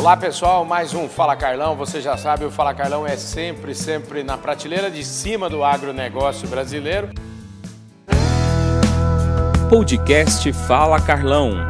Olá pessoal, mais um Fala Carlão. Você já sabe, o Fala Carlão é sempre, sempre na prateleira de cima do agronegócio brasileiro. Podcast Fala Carlão.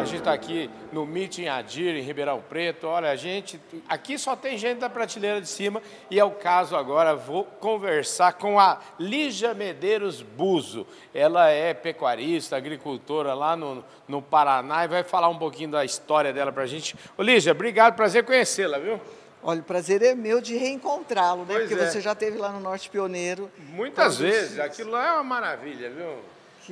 A gente está aqui no Meeting Adir, em Ribeirão Preto. Olha, a gente. Aqui só tem gente da prateleira de cima e é o caso agora. Vou conversar com a Lígia Medeiros Buzo. Ela é pecuarista, agricultora lá no, no Paraná e vai falar um pouquinho da história dela para a gente. Ô, Lígia, obrigado, prazer conhecê-la, viu? Olha, o prazer é meu de reencontrá-lo, né? Pois Porque é. você já esteve lá no Norte Pioneiro. Muitas vezes, aquilo lá é uma maravilha, viu?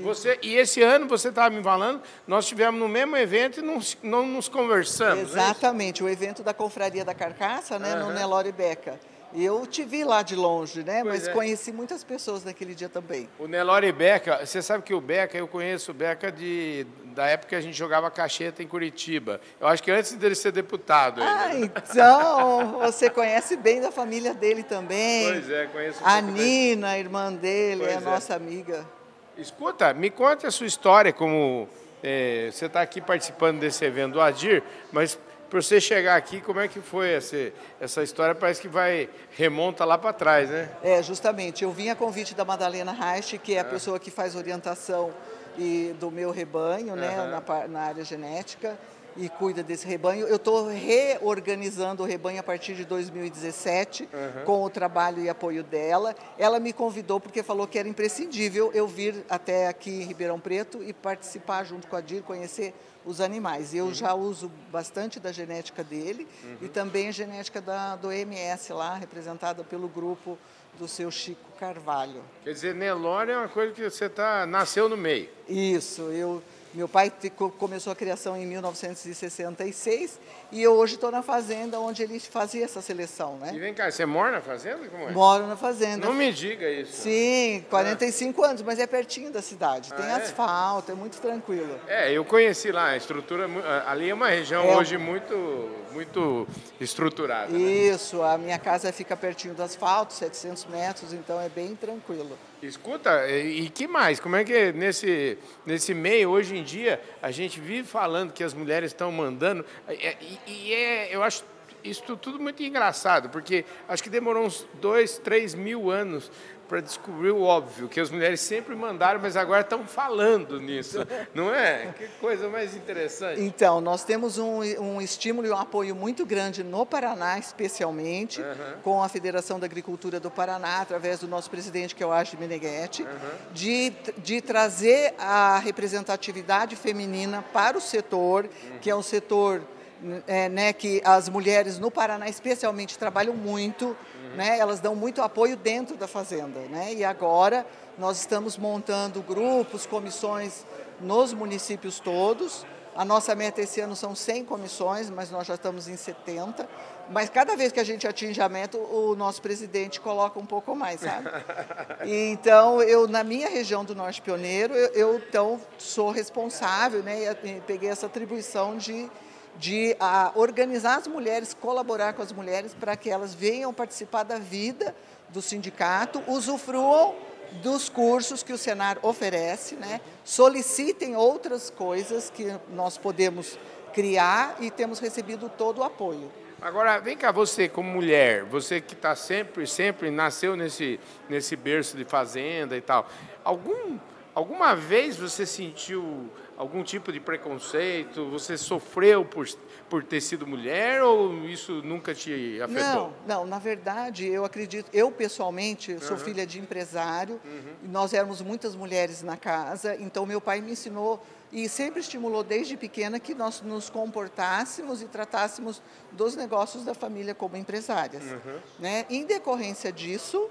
Você, e esse ano, você estava me falando, nós estivemos no mesmo evento e não, não nos conversamos. é? Exatamente, o evento da Confraria da Carcaça, né, no Nelore Beca. E eu te vi lá de longe, né? Pois mas é. conheci muitas pessoas naquele dia também. O Nelore Beca, você sabe que o Beca, eu conheço o Beca de, da época que a gente jogava cacheta em Curitiba. Eu acho que antes dele ser deputado. ainda. Ah, então você conhece bem da família dele também. Pois é, conheço A Nina, a irmã dele, é Pois é. nossa amiga. Escuta, me conte a sua história, como eh, você está aqui participando desse evento do Adir, mas para você chegar aqui, como é que foi essa, essa história? Parece que vai, remonta lá para trás, né? É, justamente. Eu vim a convite da Madalena Reich, que é a pessoa que faz orientação e, do meu rebanho, né, na, na área genética, e cuida desse rebanho. Eu estou reorganizando o rebanho a partir de 2017, com o trabalho e apoio dela. Ela me convidou porque falou que era imprescindível eu vir até aqui em Ribeirão Preto e participar junto com a DIR, conhecer os animais. Eu já uso bastante da genética dele e também a genética da, do MS lá, representada pelo grupo do seu Chico Carvalho. Quer dizer, Nelore é uma coisa que você tá, nasceu no meio. Isso, eu, meu pai começou a criação em 1966 e eu hoje estou na fazenda onde ele fazia essa seleção, E né? vem cá, você mora na fazenda? Como é? Moro na fazenda. Não me diga isso. Sim, 45 anos, mas é pertinho da cidade. Tem Ah, é? asfalto, é muito tranquilo. É, eu conheci lá, a estrutura, ali é uma região É. hoje muito, muito estruturada. né? Isso, a minha casa fica pertinho do asfalto, 700 metros, então é bem tranquilo. Escuta, e, e que mais? Como é que nesse, nesse meio, hoje em dia, a gente vive falando que as mulheres estão mandando, é, e, e é, eu acho isso tudo muito engraçado, porque acho que demorou uns dois, três mil anos para descobrir o óbvio, que as mulheres sempre mandaram, mas agora estão falando nisso, não é? Que coisa mais interessante. Então, nós temos um, um estímulo e um apoio muito grande no Paraná, especialmente, com a Federação da Agricultura do Paraná, através do nosso presidente, que é o Agi Meneghetti, de, de trazer a representatividade feminina para o setor, que é um setor é, né, que as mulheres no Paraná, especialmente, trabalham muito, né, elas dão muito apoio dentro da fazenda. Né, e agora nós estamos montando grupos, comissões nos municípios todos. A nossa meta esse ano são 100 comissões, mas nós já estamos em 70. Mas cada vez que a gente atinge a meta, o nosso presidente coloca um pouco mais, sabe? E, Então, eu na minha região do Norte Pioneiro, eu, eu, então sou responsável, né? E peguei essa atribuição de de ah, organizar as mulheres, colaborar com as mulheres para que elas venham participar da vida do sindicato, usufruam dos cursos que o Senar oferece, né? solicitem outras coisas que nós podemos criar e temos recebido todo o apoio. Agora, vem cá, você como mulher, você que está sempre, sempre nasceu nesse, nesse berço de fazenda e tal, algum, alguma vez você sentiu algum tipo de preconceito? Você sofreu por, por ter sido mulher ou isso nunca te afetou? Não, não, na verdade, eu acredito, eu pessoalmente sou filha de empresário, e nós éramos muitas mulheres na casa, então meu pai me ensinou e sempre estimulou desde pequena que nós nos comportássemos e tratássemos dos negócios da família como empresárias. Né? Em decorrência disso,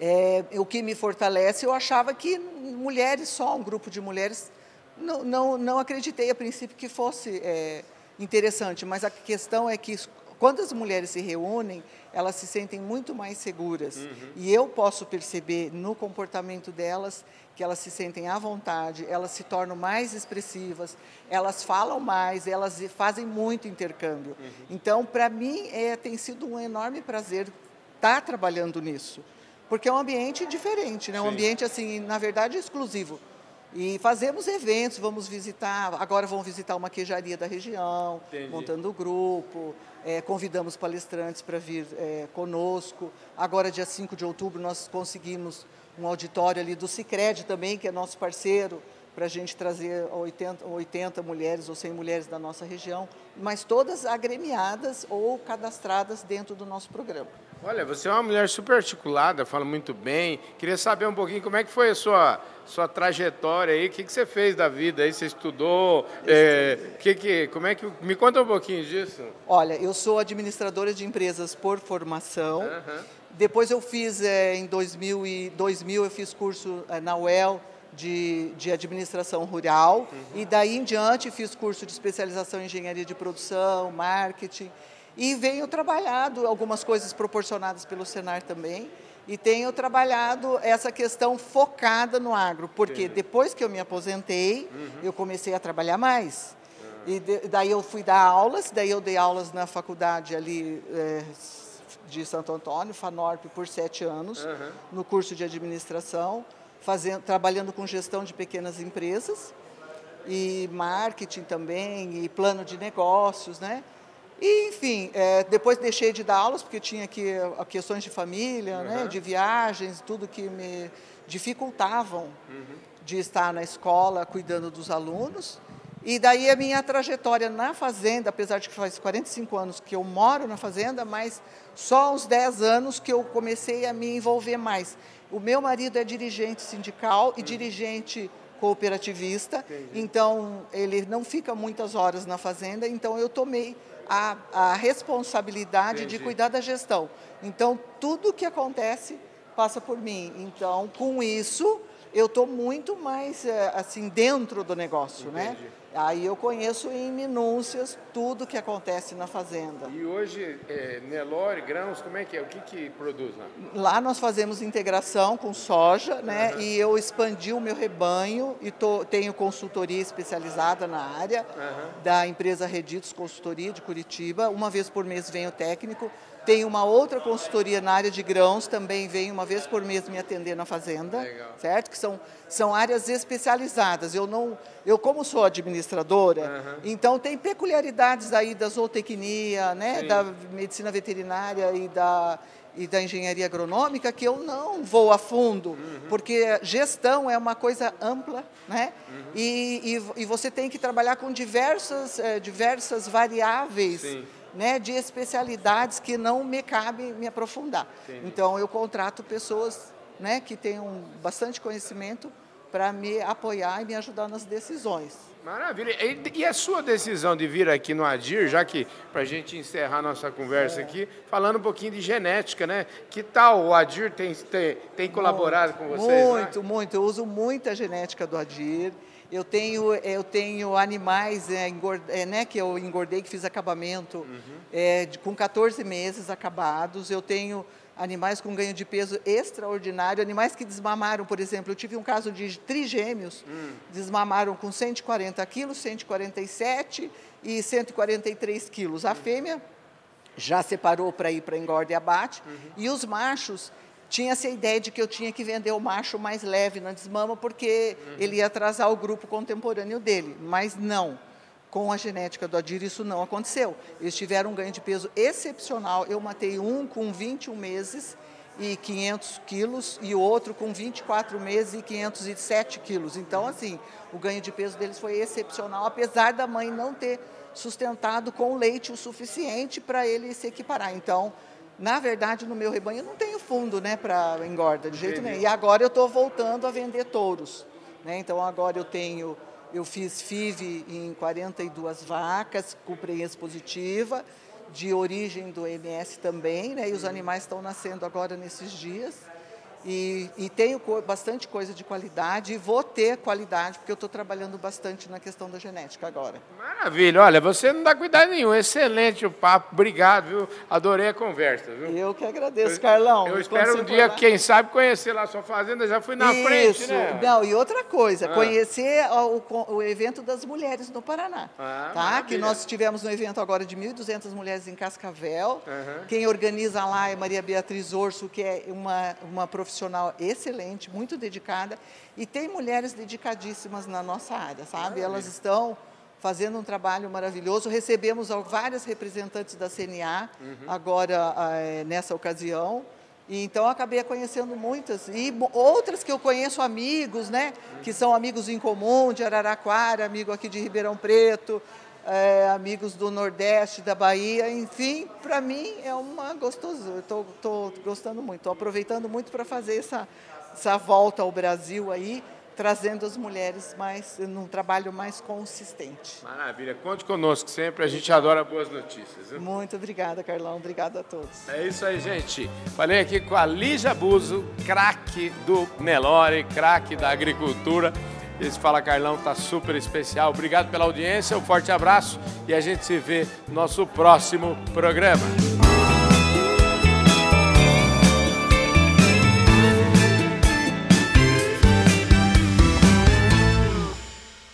é, o que me fortalece, eu achava que mulheres, só um grupo de mulheres, não, não, não acreditei a princípio que fosse é, interessante, mas a questão é que quando as mulheres se reúnem, elas se sentem muito mais seguras. E eu posso perceber no comportamento delas que elas se sentem à vontade, elas se tornam mais expressivas, elas falam mais, elas fazem muito intercâmbio. Então, para mim, é, tem sido um enorme prazer estar trabalhando nisso. Porque é um ambiente diferente, né? um Sim. ambiente, assim, na verdade, exclusivo. E fazemos eventos, vamos visitar, agora vamos visitar uma queijaria da região, Entendi. montando grupo, é, convidamos palestrantes para vir é, conosco. Agora, dia 5 de outubro, nós conseguimos um auditório ali do Cicred também, que é nosso parceiro, para a gente trazer 80, 80 mulheres ou 100 mulheres da nossa região, mas todas agremiadas ou cadastradas dentro do nosso programa. Olha, você é uma mulher super articulada, fala muito bem. Queria saber um pouquinho como é que foi a sua, sua trajetória aí, o que, que você fez da vida aí, você estudou, é, que, que, como é que... Me conta um pouquinho disso. Olha, eu sou administradora de empresas por formação. Aham. Depois eu fiz, é, em 2000, e 2000 eu fiz curso é, na UEL de, de administração rural. E daí em diante fiz curso de especialização em engenharia de produção, marketing. E venho trabalhado algumas coisas proporcionadas pelo Senar também. E tenho trabalhado essa questão focada no agro, porque depois que eu me aposentei, eu comecei a trabalhar mais. E de- daí eu fui dar aulas, daí eu dei aulas na faculdade ali eh, de Santo Antônio, FANORP, por sete anos, no curso de administração, fazendo, trabalhando com gestão de pequenas empresas e marketing também, e plano de negócios, né? E, enfim, eh, depois deixei de dar aulas, porque tinha que, questões de família, né, de viagens, tudo que me dificultavam de estar na escola cuidando dos alunos. E daí a minha trajetória na fazenda, apesar de que faz 45 anos que eu moro na fazenda, mas só aos 10 anos que eu comecei a me envolver mais. O meu marido é dirigente sindical e dirigente cooperativista, então ele não fica muitas horas na fazenda, então eu tomei a, a responsabilidade de Entendi. cuidar da gestão. Então tudo que acontece passa por mim. Então com isso eu estou muito mais eh, assim dentro do negócio, né? Aí eu conheço em minúcias tudo que acontece na fazenda. E hoje, é, Nelore, grãos, como é que é? O que, que produz lá? Lá nós fazemos integração com soja, né? E eu expandi o meu rebanho e tô, tenho consultoria especializada na área da empresa Reditos Consultoria de Curitiba. Uma vez por mês vem o técnico. Tenho uma outra consultoria na área de grãos, também vem uma vez por mês me atender na fazenda, Legal. certo? Que são, são áreas especializadas. Eu não, eu como sou administradora, então tem peculiaridades aí da zootecnia, né? Sim. Da medicina veterinária e da e da engenharia agronômica que eu não vou a fundo, porque gestão é uma coisa ampla, né? E, e, e você tem que trabalhar com diversas, eh, diversas variáveis, Sim. Né? De especialidades que não me cabe me aprofundar. Então eu contrato pessoas, né? Que tenham bastante conhecimento para me apoiar e me ajudar nas decisões. Maravilha. E, a sua decisão de vir aqui no Adir, já que para a gente encerrar nossa conversa aqui, falando um pouquinho de genética, né? Que tal o Adir tem, tem, tem colaborado com vocês? né? Muito, muito. Eu uso muita genética do Adir. Eu tenho, eu tenho animais é, engord- é, né, que eu engordei, que fiz acabamento Uhum. é, de- com 14 meses acabados. Eu tenho animais com ganho de peso extraordinário, animais que desmamaram, por exemplo, eu tive um caso de trigêmeos, Hum. desmamaram com 140 quilos, 147 e 143 quilos. A fêmea já separou para ir para engorda e abate. E os machos, tinha-se a ideia de que eu tinha que vender o macho mais leve na desmama, porque ele ia atrasar o grupo contemporâneo dele. Mas não. Com a genética do Adir, isso não aconteceu. Eles tiveram um ganho de peso excepcional. Eu matei um com 21 meses e 500 quilos e o outro com 24 meses e 507 quilos. Então, assim, o ganho de peso deles foi excepcional, apesar da mãe não ter sustentado com leite o suficiente para ele se equiparar. Então, na verdade, no meu rebanho eu não tenho fundo né, para engorda, de jeito nenhum. E agora eu estou voltando a vender touros. Né? Então, agora eu tenho, eu fiz FIV em 42 vacas, com prenhez positiva, de origem do MS também, né? e os animais estão nascendo agora nesses dias. E, e tenho co- bastante coisa de qualidade e vou ter qualidade, porque eu estou trabalhando bastante na questão da genética agora. Maravilha. Olha, você não dá cuidado nenhum. Excelente o papo. Obrigado, viu? Adorei a conversa, viu? Eu que agradeço, Carlão. Eu espero um dia, lá- quem sabe, conhecer lá a sua fazenda. Já fui na Isso. frente, né? Não, e outra coisa, Ah. conhecer o, o evento das mulheres no Paraná. Ah, tá? maravilha. Que nós tivemos um evento agora de 1.200 mulheres em Cascavel. Aham. Quem organiza lá é Maria Beatriz Orso, que é uma, uma profissional profissional excelente, muito dedicada, e tem mulheres dedicadíssimas na nossa área, sabe? Elas estão fazendo um trabalho maravilhoso. Recebemos várias representantes da CNA uhum. agora é, nessa ocasião. E então acabei conhecendo muitas e outras que eu conheço amigos, né, que são amigos em comum de Araraquara, amigo aqui de Ribeirão Preto, é, amigos do Nordeste, da Bahia, enfim, para mim é uma gostosura. Estou gostando muito, estou aproveitando muito para fazer essa, essa volta ao Brasil aí trazendo as mulheres mais num trabalho mais consistente. Maravilha, conte conosco sempre, a gente adora boas notícias. Viu? Muito obrigada, Carlão, obrigada a todos. É isso aí, gente. Falei aqui com a Lígia Buzo, craque do Nelore, craque da agricultura. Esse Fala Carlão está super especial. Obrigado pela audiência, um forte abraço e a gente se vê no nosso próximo programa.